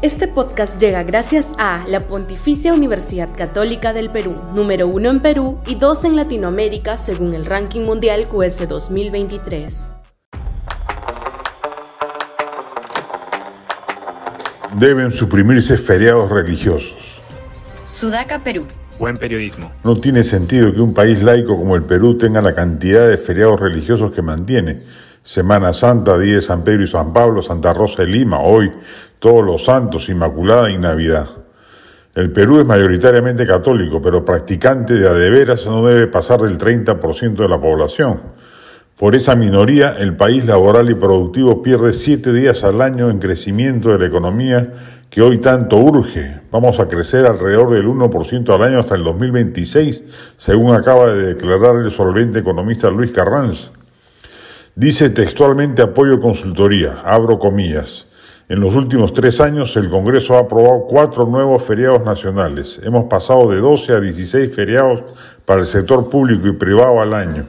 Este podcast llega gracias a la Pontificia Universidad Católica del Perú, número uno en Perú y dos en Latinoamérica según el ranking mundial QS 2023. Deben suprimirse feriados religiosos. Sudaca, Perú. Buen periodismo. No tiene sentido que un país laico como el Perú tenga la cantidad de feriados religiosos que mantiene. Semana Santa, Día de San Pedro y San Pablo, Santa Rosa de Lima, hoy todos los santos, Inmaculada y Navidad. El Perú es mayoritariamente católico, pero practicante de adeveras no debe pasar del 30% de la población. Por esa minoría, el país laboral y productivo pierde siete días al año en crecimiento de la economía que hoy tanto urge. Vamos a crecer alrededor del 1% al año hasta el 2026, según acaba de declarar el solvente economista Luis Carranz. Dice textualmente apoyo consultoría, abro comillas. En los últimos tres años el Congreso ha aprobado cuatro nuevos feriados nacionales. Hemos pasado de 12 a 16 feriados para el sector público y privado al año.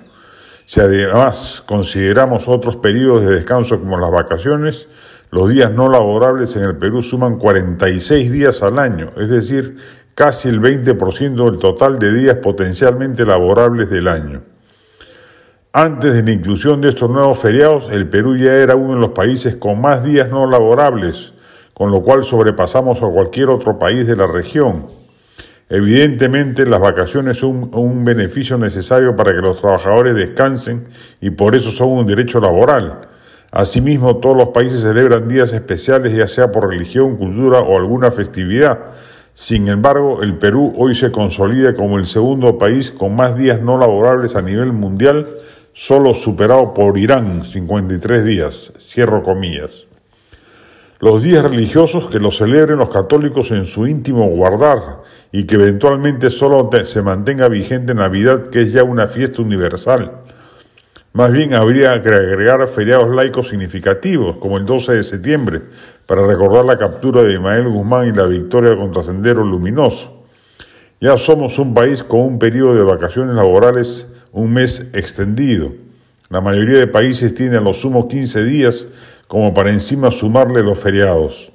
Si además consideramos otros periodos de descanso como las vacaciones, los días no laborables en el Perú suman 46 días al año, es decir, casi el 20% del total de días potencialmente laborables del año. Antes de la inclusión de estos nuevos feriados, el Perú ya era uno de los países con más días no laborables, con lo cual sobrepasamos a cualquier otro país de la región. Evidentemente, las vacaciones son un beneficio necesario para que los trabajadores descansen y por eso son un derecho laboral. Asimismo, todos los países celebran días especiales, ya sea por religión, cultura o alguna festividad. Sin embargo, el Perú hoy se consolida como el segundo país con más días no laborables a nivel mundial solo superado por Irán, 53 días, cierro comillas. Los días religiosos que los celebren los católicos en su íntimo guardar y que eventualmente solo se mantenga vigente Navidad, que es ya una fiesta universal. Más bien habría que agregar feriados laicos significativos, como el 12 de septiembre, para recordar la captura de Ismael Guzmán y la victoria contra Sendero Luminoso. Ya somos un país con un periodo de vacaciones laborales un mes extendido. La mayoría de países tienen a lo sumo 15 días como para encima sumarle los feriados.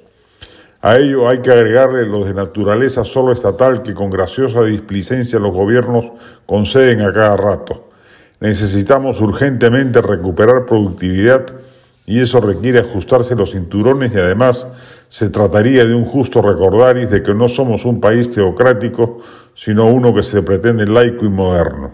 A ello hay que agregarle los de naturaleza solo estatal que con graciosa displicencia los gobiernos conceden a cada rato. Necesitamos urgentemente recuperar productividad y eso requiere ajustarse los cinturones y además se trataría de un justo recordaris de que no somos un país teocrático, sino uno que se pretende laico y moderno.